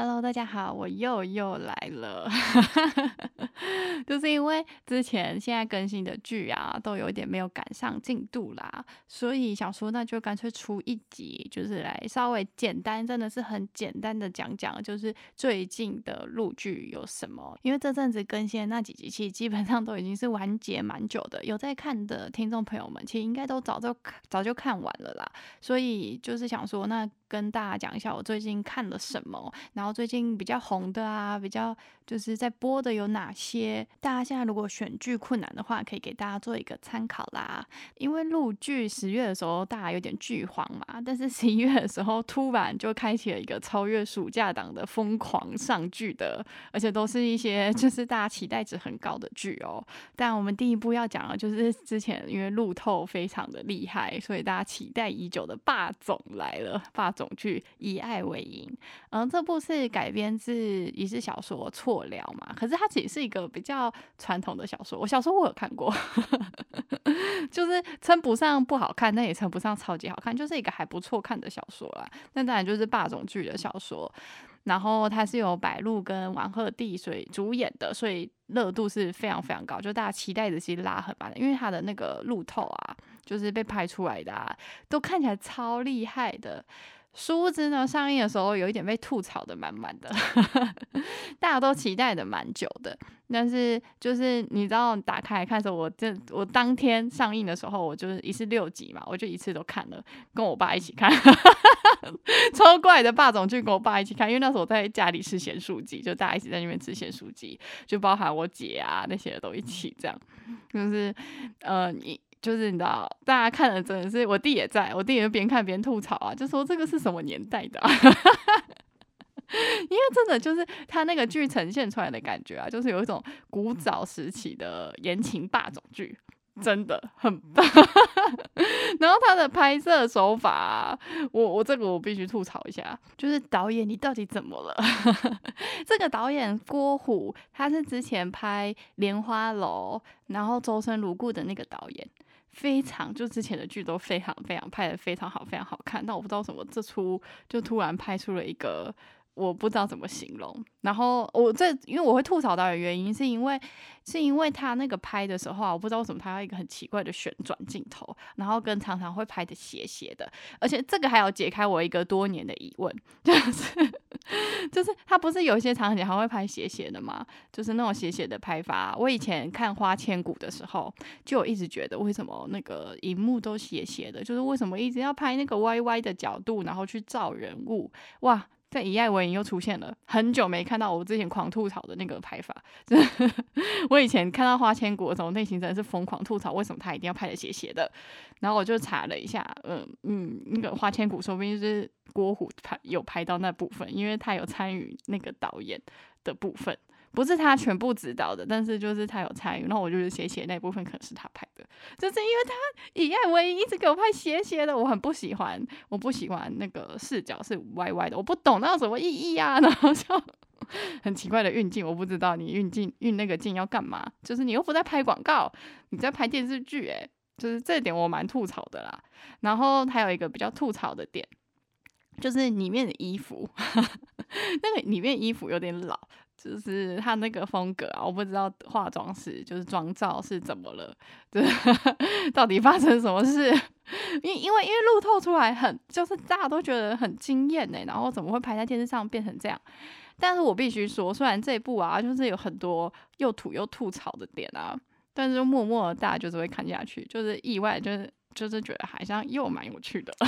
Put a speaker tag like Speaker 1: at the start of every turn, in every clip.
Speaker 1: Hello，大家好，我又又来了，就是因为之前现在更新的剧啊，都有一点没有赶上进度啦，所以想说那就干脆出一集，就是来稍微简单，真的是很简单的讲讲，就是最近的录剧有什么。因为这阵子更新的那几集，其实基本上都已经是完结蛮久的，有在看的听众朋友们，其实应该都早就早就看完了啦，所以就是想说那。跟大家讲一下我最近看了什么，然后最近比较红的啊，比较就是在播的有哪些？大家现在如果选剧困难的话，可以给大家做一个参考啦。因为录剧十月的时候大家有点剧荒嘛，但是十一月的时候突然就开启了一个超越暑假档的疯狂上剧的，而且都是一些 就是大家期待值很高的剧哦。但我们第一部要讲的就是之前因为路透非常的厉害，所以大家期待已久的霸总来了，霸。总剧以爱为营，嗯，这部是改编自一是小说《错聊》嘛，可是它其实是一个比较传统的小说。我小时候我有看过，就是称不上不好看，但也称不上超级好看，就是一个还不错看的小说啦。那当然就是霸总剧的小说，然后它是由白鹿跟王鹤棣所以主演的，所以热度是非常非常高，就大家期待的其实拉很满的，因为它的那个路透啊，就是被拍出来的啊，都看起来超厉害的。殊不知呢，上映的时候有一点被吐槽的满满的，大家都期待的蛮久的。但是就是你知道，打开来看的时候，我这我当天上映的时候，我就是一次六集嘛，我就一次都看了，跟我爸一起看，超怪的霸总剧跟我爸一起看，因为那时候我在家里吃咸酥鸡，就大家一起在那边吃咸酥鸡，就包含我姐啊那些都一起这样，就是呃你。就是你知道，大家看了真的是我弟也在，我弟也边看边吐槽啊，就说这个是什么年代的？因为真的就是他那个剧呈现出来的感觉啊，就是有一种古早时期的言情霸总剧，真的很棒。然后他的拍摄手法，我我这个我必须吐槽一下，就是导演你到底怎么了？这个导演郭虎，他是之前拍《莲花楼》，然后周深如故的那个导演。非常，就之前的剧都非常非常拍的非常好，非常好看。但我不知道什么，这出就突然拍出了一个。我不知道怎么形容，然后我这因为我会吐槽导演原因，是因为是因为他那个拍的时候啊，我不知道为什么他要一个很奇怪的旋转镜头，然后跟常常会拍的斜斜的，而且这个还要解开我一个多年的疑问，就是就是他不是有些场景还会拍斜斜的吗？就是那种斜斜的拍法，我以前看《花千骨》的时候，就一直觉得为什么那个荧幕都斜斜的，就是为什么一直要拍那个歪歪的角度，然后去照人物，哇！在以爱为营又出现了，很久没看到我之前狂吐槽的那个拍法。我以前看到花千骨的时候，内心真的是疯狂吐槽，为什么他一定要拍的斜斜的？然后我就查了一下，嗯嗯，那个花千骨说不定是郭虎拍有拍到那部分，因为他有参与那个导演的部分。不是他全部指导的，但是就是他有参与，然后我就是斜斜那部分可能是他拍就是因为他以爱为营一直给我拍斜斜的，我很不喜欢，我不喜欢那个视角是歪歪的，我不懂那有什么意义啊，然后就很奇怪的运镜，我不知道你运镜运那个镜要干嘛，就是你又不在拍广告，你在拍电视剧，诶，就是这点我蛮吐槽的啦。然后还有一个比较吐槽的点，就是里面的衣服，那个里面衣服有点老。就是他那个风格啊，我不知道化妆师就是妆造是怎么了，对，到底发生什么事？因因为因为路透出来很，就是大家都觉得很惊艳呢，然后怎么会拍在电视上变成这样？但是我必须说，虽然这部啊，就是有很多又土又吐槽的点啊，但是就默默的大家就是会看下去，就是意外，就是就是觉得好像又蛮有趣的。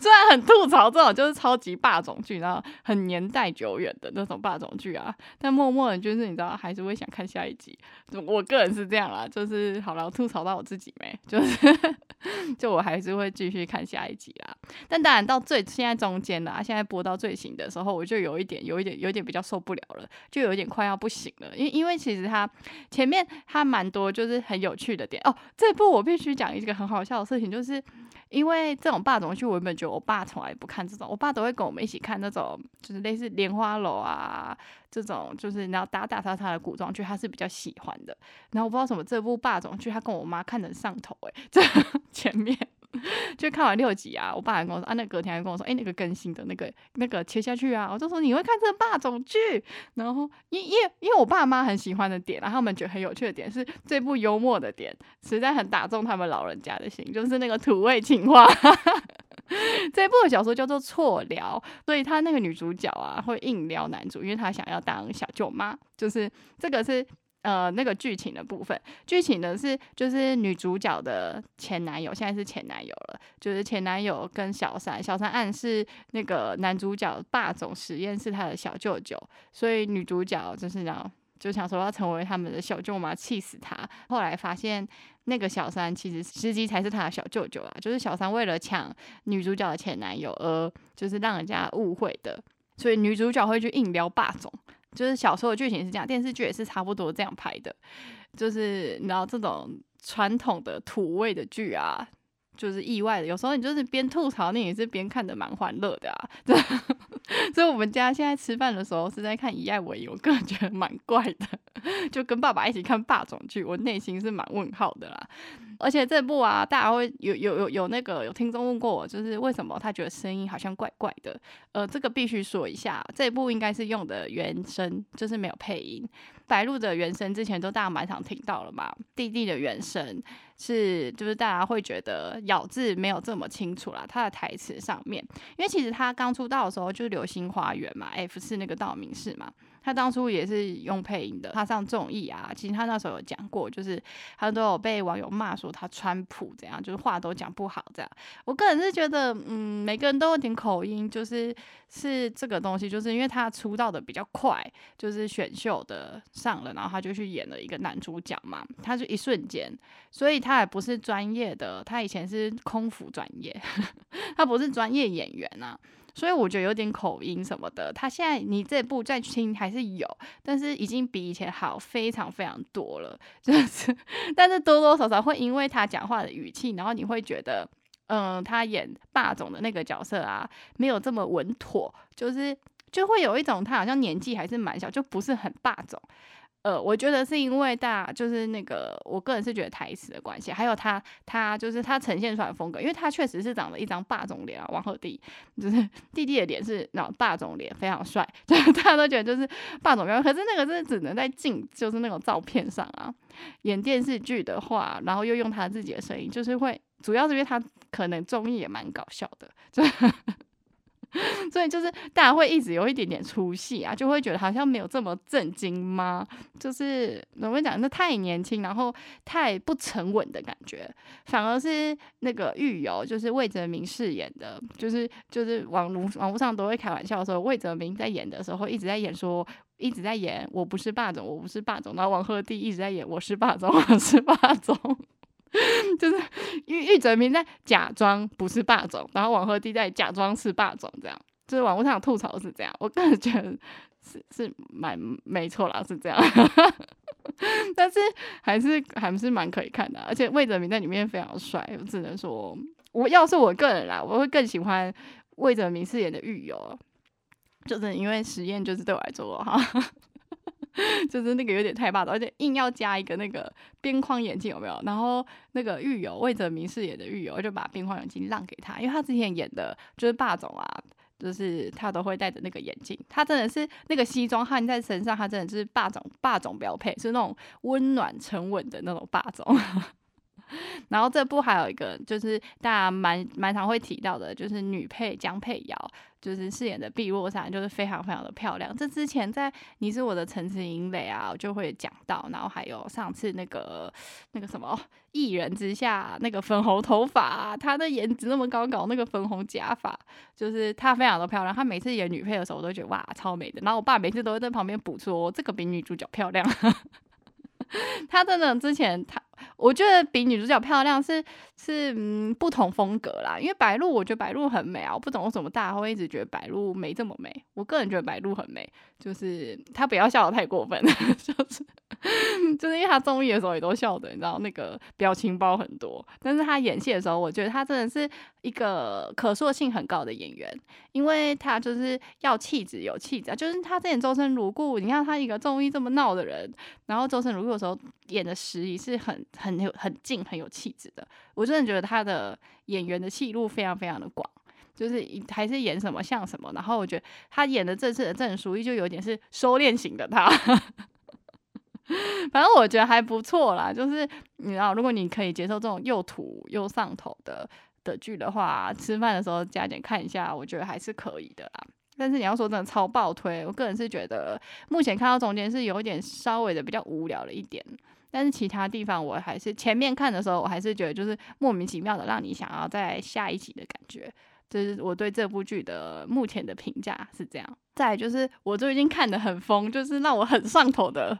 Speaker 1: 虽然很吐槽这种就是超级霸总剧，然后很年代久远的那种霸总剧啊，但默默的，就是你知道，还是会想看下一集。我个人是这样啦，就是好了，吐槽到我自己没，就是 就我还是会继续看下一集啦。但当然到最现在中间啦，现在播到最新的时候，我就有一点，有一点，有一点比较受不了了，就有一点快要不行了。因因为其实它前面它蛮多就是很有趣的点哦。这部我必须讲一一个很好笑的事情，就是。因为这种霸总剧，我原本觉得我爸从来不看这种，我爸都会跟我们一起看那种，就是类似莲花楼啊这种，就是你要打打杀杀的古装剧，他是比较喜欢的。然后我不知道什么这部霸总剧，他跟我妈看的上头，诶，这前面就看完六集啊，我爸还跟我说啊，那隔天还跟我说，哎，那个更新的那个那个切下去啊，我就说你会看这个霸总剧，然后因因为因为我爸妈很喜欢的点，然后他们觉得很有趣的点是这部幽默的点，实在很打中他们老人家的心，就是那个土味情话。这部小说叫做《错聊》，所以他那个女主角啊会硬撩男主，因为他想要当小舅妈，就是这个是。呃，那个剧情的部分，剧情呢是就是女主角的前男友，现在是前男友了，就是前男友跟小三，小三暗示那个男主角霸总实验是他的小舅舅，所以女主角就是然后就想说要成为他们的小舅妈，气死他。后来发现那个小三其实司机才是他的小舅舅啊，就是小三为了抢女主角的前男友而就是让人家误会的，所以女主角会去硬撩霸总。就是小说的剧情是这样，电视剧也是差不多这样拍的。就是你知道这种传统的土味的剧啊，就是意外的，有时候你就是边吐槽，你也是边看的蛮欢乐的啊。所以我们家现在吃饭的时候是在看《以爱为营》，我个人觉得蛮怪的，就跟爸爸一起看霸总剧，我内心是蛮问号的啦。而且这部啊，大家会有有有有那个有听众问过我，就是为什么他觉得声音好像怪怪的？呃，这个必须说一下，这部应该是用的原声，就是没有配音。白鹿的原声之前都大家蛮常听到了嘛，弟弟的原声是就是大家会觉得咬字没有这么清楚啦，他的台词上面，因为其实他刚出道的时候就是《流星花园》嘛，F 四那个道明寺嘛。他当初也是用配音的，他上综艺啊，其实他那时候有讲过，就是他都有被网友骂说他川普怎样，就是话都讲不好这样。我个人是觉得，嗯，每个人都有点口音，就是是这个东西，就是因为他出道的比较快，就是选秀的上了，然后他就去演了一个男主角嘛，他就一瞬间，所以他也不是专业的，他以前是空服专业，他不是专业演员啊。所以我觉得有点口音什么的，他现在你这部再听还是有，但是已经比以前好非常非常多了，就是，但是多多少少会因为他讲话的语气，然后你会觉得，嗯，他演霸总的那个角色啊，没有这么稳妥，就是就会有一种他好像年纪还是蛮小，就不是很霸总。呃，我觉得是因为大就是那个，我个人是觉得台词的关系，还有他他就是他呈现出来的风格，因为他确实是长了一张霸总脸啊，王鹤棣就是 弟弟的脸是那种霸总脸，非常帅，就大家都觉得就是霸总脸，可是那个是只能在镜就是那种照片上啊，演电视剧的话，然后又用他自己的声音，就是会主要是因为他可能综艺也蛮搞笑的，就。所以就是大家会一直有一点点出戏啊，就会觉得好像没有这么震惊吗？就是怎么讲，那太年轻，然后太不沉稳的感觉，反而是那个狱友，就是魏哲明饰演的，就是就是网络网络上都会开玩笑说，魏哲明在演的时候一直在演说，一直在演我不是霸总，我不是霸总，然后王鹤棣一直在演我是霸总，我是霸总。就是玉玉泽明在假装不是霸总，然后王鹤棣在假装是霸总，这样。就是网络上吐槽是这样，我个人觉得是是蛮没错啦，是这样，但是还是还是蛮可以看的，而且魏哲明在里面非常帅，我只能说，我要是我个人啦，我会更喜欢魏哲明饰演的狱友，就是因为实验就是对我来说哈。就是那个有点太霸道，而且硬要加一个那个边框眼镜，有没有？然后那个狱友魏哲明饰演的狱友就把边框眼镜让给他，因为他之前演的就是霸总啊，就是他都会戴着那个眼镜，他真的是那个西装焊在身上，他真的就是霸总霸总标配，是那种温暖沉稳的那种霸总。然后这部还有一个就是大家蛮蛮常会提到的，就是女配江佩瑶，就是饰演的碧落山，就是非常非常的漂亮。这之前在《你是我的陈词营垒》啊，就会讲到。然后还有上次那个那个什么《一人之下》，那个粉红头发，她的颜值那么高，搞那个粉红假发，就是她非常的漂亮。她每次演女配的时候，我都觉得哇，超美的。然后我爸每次都会在旁边补说，这个比女主角漂亮。她真的之前她。我觉得比女主角漂亮是是嗯不同风格啦，因为白鹿我觉得白鹿很美啊，我不懂为什么大家会一直觉得白鹿没这么美。我个人觉得白鹿很美，就是她不要笑的太过分，就是 就是因为他综艺的时候也都笑的，你知道那个表情包很多，但是他演戏的时候，我觉得他真的是一个可塑性很高的演员，因为他就是要气质有气质，就是他之前周深如故，你看他一个综艺这么闹的人，然后周深如故的时候演的时宜是很很有很静很有气质的，我真的觉得他的演员的戏路非常非常的广。就是还是演什么像什么，然后我觉得他演的这次的郑书意就有点是收敛型的他，反正我觉得还不错啦。就是你知道，如果你可以接受这种又土又上头的的剧的话，吃饭的时候加减看一下，我觉得还是可以的啦。但是你要说真的超爆推，我个人是觉得目前看到中间是有点稍微的比较无聊了一点，但是其他地方我还是前面看的时候，我还是觉得就是莫名其妙的让你想要在下一集的感觉。这是我对这部剧的目前的评价是这样。再就是我最近看的很疯，就是让我很上头的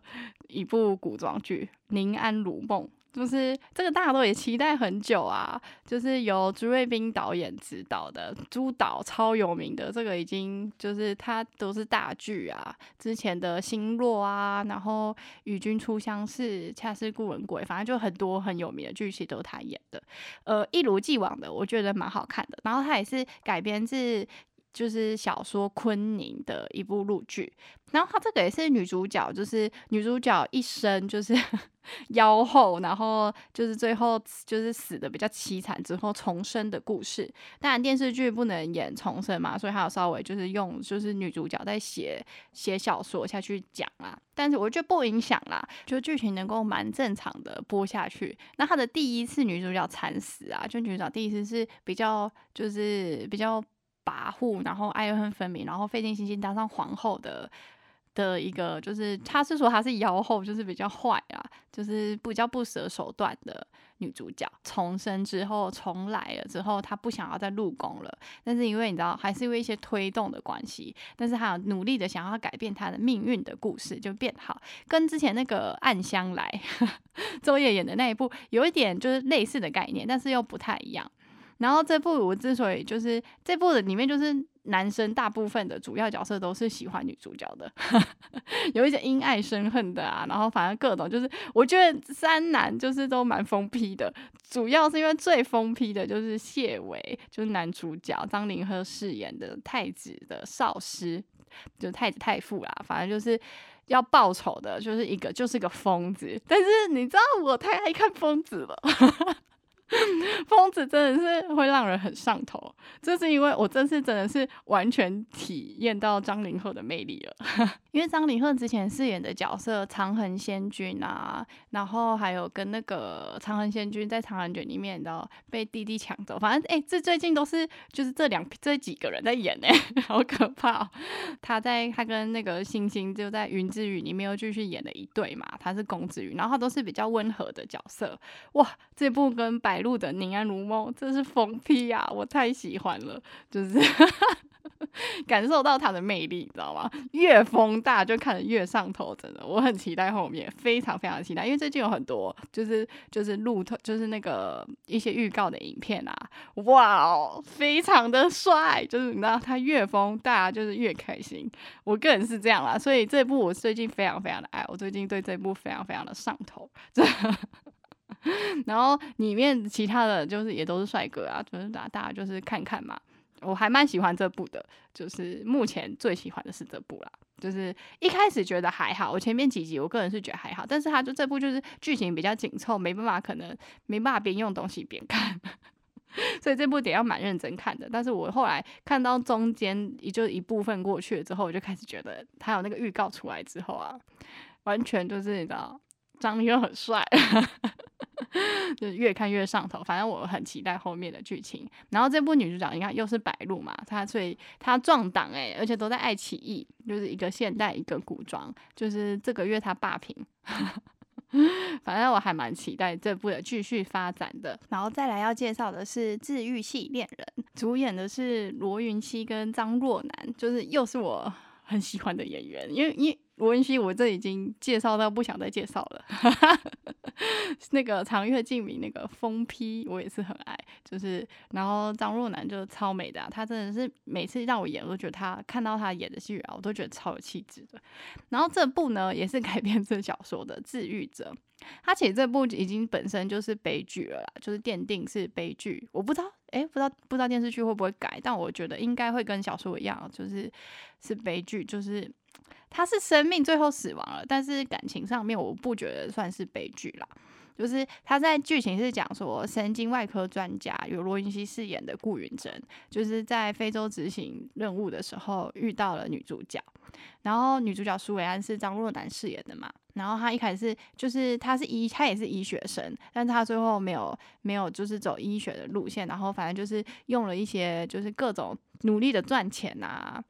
Speaker 1: 一部古装剧《宁安如梦》。就是这个大家都也期待很久啊，就是由朱瑞斌导演执导的，朱导超有名的，这个已经就是他都是大剧啊，之前的《星落》啊，然后《与君初相识》《恰似故人归》，反正就很多很有名的剧其实都是他演的，呃，一如既往的，我觉得蛮好看的。然后他也是改编自。就是小说《昆宁》的一部录剧，然后她这个也是女主角，就是女主角一生就是 妖后，然后就是最后就是死的比较凄惨之后重生的故事。当然电视剧不能演重生嘛，所以还有稍微就是用就是女主角在写写小说下去讲啦。但是我觉得不影响啦，就剧情能够蛮正常的播下去。那她的第一次女主角惨死啊，就女主角第一次是比较就是比较。跋扈，然后爱恨分明，然后费尽心机当上皇后的的一个，就是他是说她是妖后，就是比较坏啊，就是比较不择手段的女主角。重生之后重来了之后，她不想要再入宫了，但是因为你知道，还是因为一些推动的关系，但是她努力的想要改变她的命运的故事就变好，跟之前那个《暗香来 》周烨演的那一部有一点就是类似的概念，但是又不太一样。然后这部我之所以就是这部的里面就是男生大部分的主要角色都是喜欢女主角的，有一些因爱生恨的啊，然后反正各种就是我觉得三男就是都蛮疯批的，主要是因为最疯批的就是谢伟，就是男主角张凌赫饰演的太子的少师，就太子太傅啦，反正就是要报仇的，就是一个就是个疯子，但是你知道我太爱看疯子了。疯子真的是会让人很上头，这是因为我这次真的是完全体验到张凌赫的魅力了。因为张凌赫之前饰演的角色长恒仙君啊，然后还有跟那个长恒仙君在长安卷里面的被弟弟抢走，反正哎，这最近都是就是这两这几个人在演哎，好可怕。他在他跟那个星星就在云之羽里面又继续演了一对嘛，他是公子羽，然后他都是比较温和的角色。哇，这部跟白路的宁安如梦真是疯批啊，我太喜欢了，就是。感受到他的魅力，你知道吗？越风大就看得越上头，真的，我很期待后面，非常非常期待，因为最近有很多就是就是路透，就是那个一些预告的影片啊，哇哦，非常的帅，就是你知道他越疯大就是越开心，我个人是这样啦，所以这部我最近非常非常的爱，我最近对这部非常非常的上头，这。然后里面其他的就是也都是帅哥啊，就是大大家就是看看嘛。我还蛮喜欢这部的，就是目前最喜欢的是这部啦。就是一开始觉得还好，我前面几集我个人是觉得还好，但是他就这部就是剧情比较紧凑，没办法，可能没办法边用东西边看，所以这部得要蛮认真看的。但是我后来看到中间也就一部分过去了之后，我就开始觉得他有那个预告出来之后啊，完全就是你知道，张力又很帅。就越看越上头，反正我很期待后面的剧情。然后这部女主角你看又是白鹿嘛，她所以她撞档哎，而且都在爱奇艺，就是一个现代一个古装，就是这个月她霸屏。反正我还蛮期待这部的继续发展的。然后再来要介绍的是《治愈系恋人》，主演的是罗云熙跟张若楠，就是又是我很喜欢的演员，因为因。文熙，我这已经介绍到不想再介绍了。那个长月烬明，那个疯批，我也是很爱。就是，然后张若楠就是超美的，她真的是每次让我演，我都觉得她看到她演的戏啊，我都觉得超有气质的。然后这部呢，也是改编自小说的《治愈者》，他其实这部已经本身就是悲剧了啦，就是奠定是悲剧。我不知道，哎，不知道不知道电视剧会不会改，但我觉得应该会跟小说一样，就是是悲剧，就是。他是生命最后死亡了，但是感情上面我不觉得算是悲剧啦。就是他在剧情是讲说，神经外科专家由罗云熙饰演的顾云珍，就是在非洲执行任务的时候遇到了女主角，然后女主角苏维安是张若楠饰演的嘛。然后他一开始就是他是医，他也是医学生，但是他最后没有没有就是走医学的路线，然后反正就是用了一些就是各种努力的赚钱啊。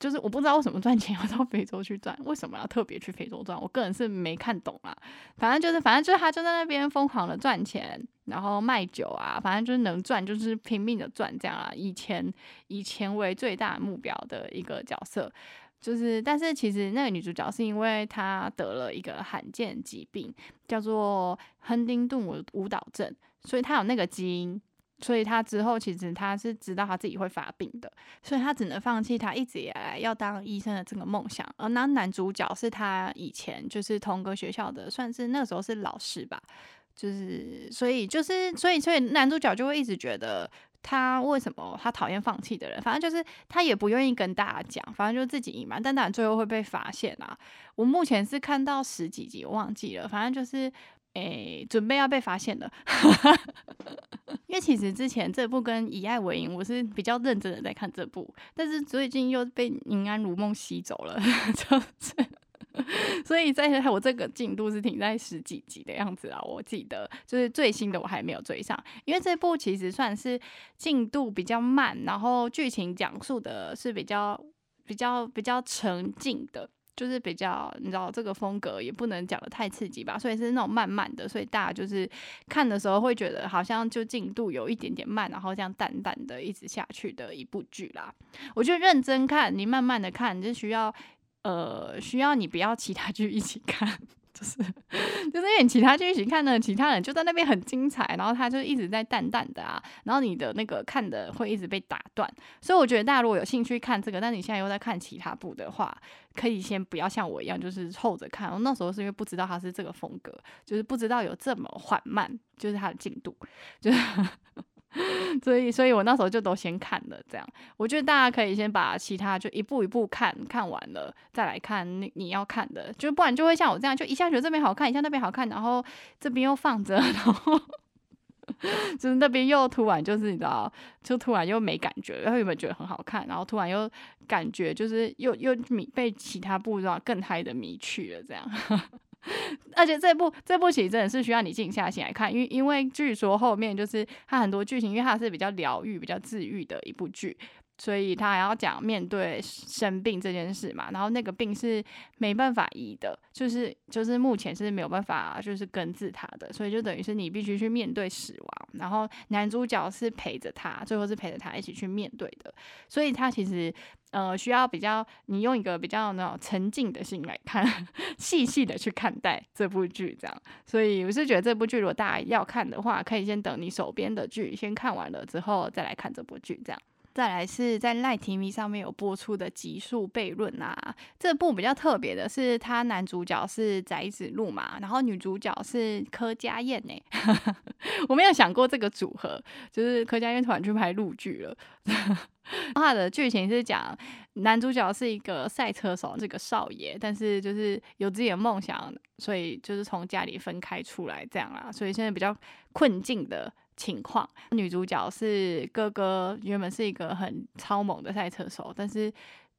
Speaker 1: 就是我不知道为什么赚钱要到非洲去赚，为什么要特别去非洲赚？我个人是没看懂啦。反正就是，反正就是他就在那边疯狂的赚钱，然后卖酒啊，反正就是能赚就是拼命的赚这样啊。以钱以钱为最大目标的一个角色，就是但是其实那个女主角是因为她得了一个罕见疾病，叫做亨丁顿舞舞蹈症，所以她有那个基因。所以他之后其实他是知道他自己会发病的，所以他只能放弃他一直以来要当医生的这个梦想。而那男主角是他以前就是同个学校的，算是那时候是老师吧，就是所以就是所以所以男主角就会一直觉得他为什么他讨厌放弃的人，反正就是他也不愿意跟大家讲，反正就自己隐瞒，但当然最后会被发现啊。我目前是看到十几集，我忘记了，反正就是。诶，准备要被发现了，因为其实之前这部跟《以爱为营》，我是比较认真的在看这部，但是最近又被《宁安如梦》吸走了，就是，所以在我这个进度是停在十几集的样子啊，我记得就是最新的我还没有追上，因为这部其实算是进度比较慢，然后剧情讲述的是比较比较比较沉静的。就是比较，你知道这个风格也不能讲的太刺激吧，所以是那种慢慢的，所以大家就是看的时候会觉得好像就进度有一点点慢，然后这样淡淡的一直下去的一部剧啦。我觉得认真看，你慢慢的看，就需要呃需要你不要其他剧一起看。就是，就是因为其他剧一起看呢，其他人就在那边很精彩，然后他就一直在淡淡的啊，然后你的那个看的会一直被打断，所以我觉得大家如果有兴趣看这个，但你现在又在看其他部的话，可以先不要像我一样，就是凑着看。我那时候是因为不知道他是这个风格，就是不知道有这么缓慢，就是他的进度，就是。所以，所以我那时候就都先看了，这样。我觉得大家可以先把其他就一步一步看看完了，再来看你你要看的，就不然就会像我这样，就一下觉得这边好看，一下那边好看，然后这边又放着，然后就是那边又突然就是你知道，就突然又没感觉，然后有没有觉得很好看？然后突然又感觉就是又又迷被其他部知道更嗨的迷去了，这样。而且这部这部其实真的是需要你静下心来看，因为因为据说后面就是它很多剧情，因为它是比较疗愈、比较治愈的一部剧。所以他还要讲面对生病这件事嘛，然后那个病是没办法医的，就是就是目前是没有办法就是根治他的，所以就等于是你必须去面对死亡，然后男主角是陪着他，最后是陪着他一起去面对的，所以他其实呃需要比较你用一个比较那种沉静的心来看，细细的去看待这部剧这样，所以我是觉得这部剧如果大家要看的话，可以先等你手边的剧先看完了之后再来看这部剧这样。再来是在赖 TV 上面有播出的《极速悖论》啊，这部比较特别的是，他男主角是翟子路嘛，然后女主角是柯佳燕呢。我没有想过这个组合，就是柯佳燕突然去拍陆剧了。他的剧情是讲男主角是一个赛车手，这个少爷，但是就是有自己的梦想，所以就是从家里分开出来这样啦，所以现在比较困境的。情况，女主角是哥哥，原本是一个很超猛的赛车手，但是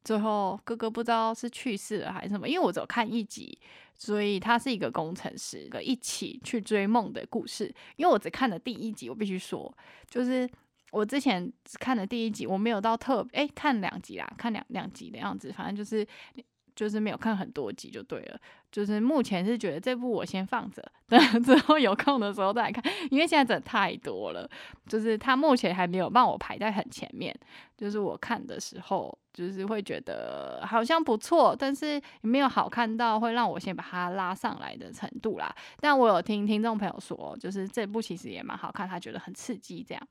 Speaker 1: 最后哥哥不知道是去世了还是什么，因为我只有看一集，所以他是一个工程师，一起去追梦的故事。因为我只看了第一集，我必须说，就是我之前只看了第一集，我没有到特哎看两集啦，看两两集的样子，反正就是就是没有看很多集就对了。就是目前是觉得这部我先放着，等之后有空的时候再看，因为现在真的太多了。就是它目前还没有帮我排在很前面。就是我看的时候，就是会觉得好像不错，但是没有好看到会让我先把它拉上来的程度啦。但我有听听众朋友说，就是这部其实也蛮好看，他觉得很刺激这样。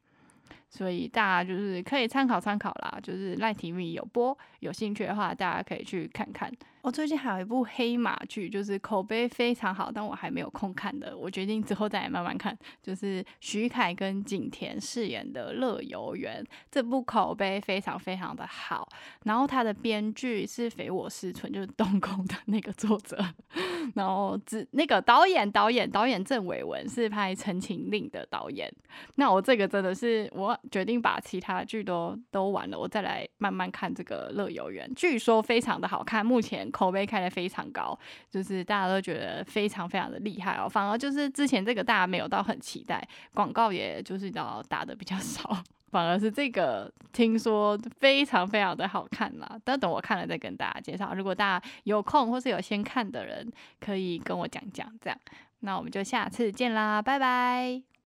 Speaker 1: 所以大家就是可以参考参考啦，就是赖 TV 有播，有兴趣的话大家可以去看看。我最近还有一部黑马剧，就是口碑非常好，但我还没有空看的。我决定之后再来慢慢看。就是徐凯跟景甜饰演的《乐游原》，这部口碑非常非常的好。然后他的编剧是肥我思存，就是东宫的那个作者。然后只那个导演导演导演郑伟文是拍《陈情令》的导演。那我这个真的是我决定把其他剧都都完了，我再来慢慢看这个《乐游原》，据说非常的好看。目前。口碑开的非常高，就是大家都觉得非常非常的厉害哦。反而就是之前这个大家没有到很期待，广告也就是要打的比较 少，反而是这个听说非常非常的好看啦。但等我看了再跟大家介绍。如果大家有空或是有先看的人，可以跟我讲讲这样。那我们就下次见啦，拜拜。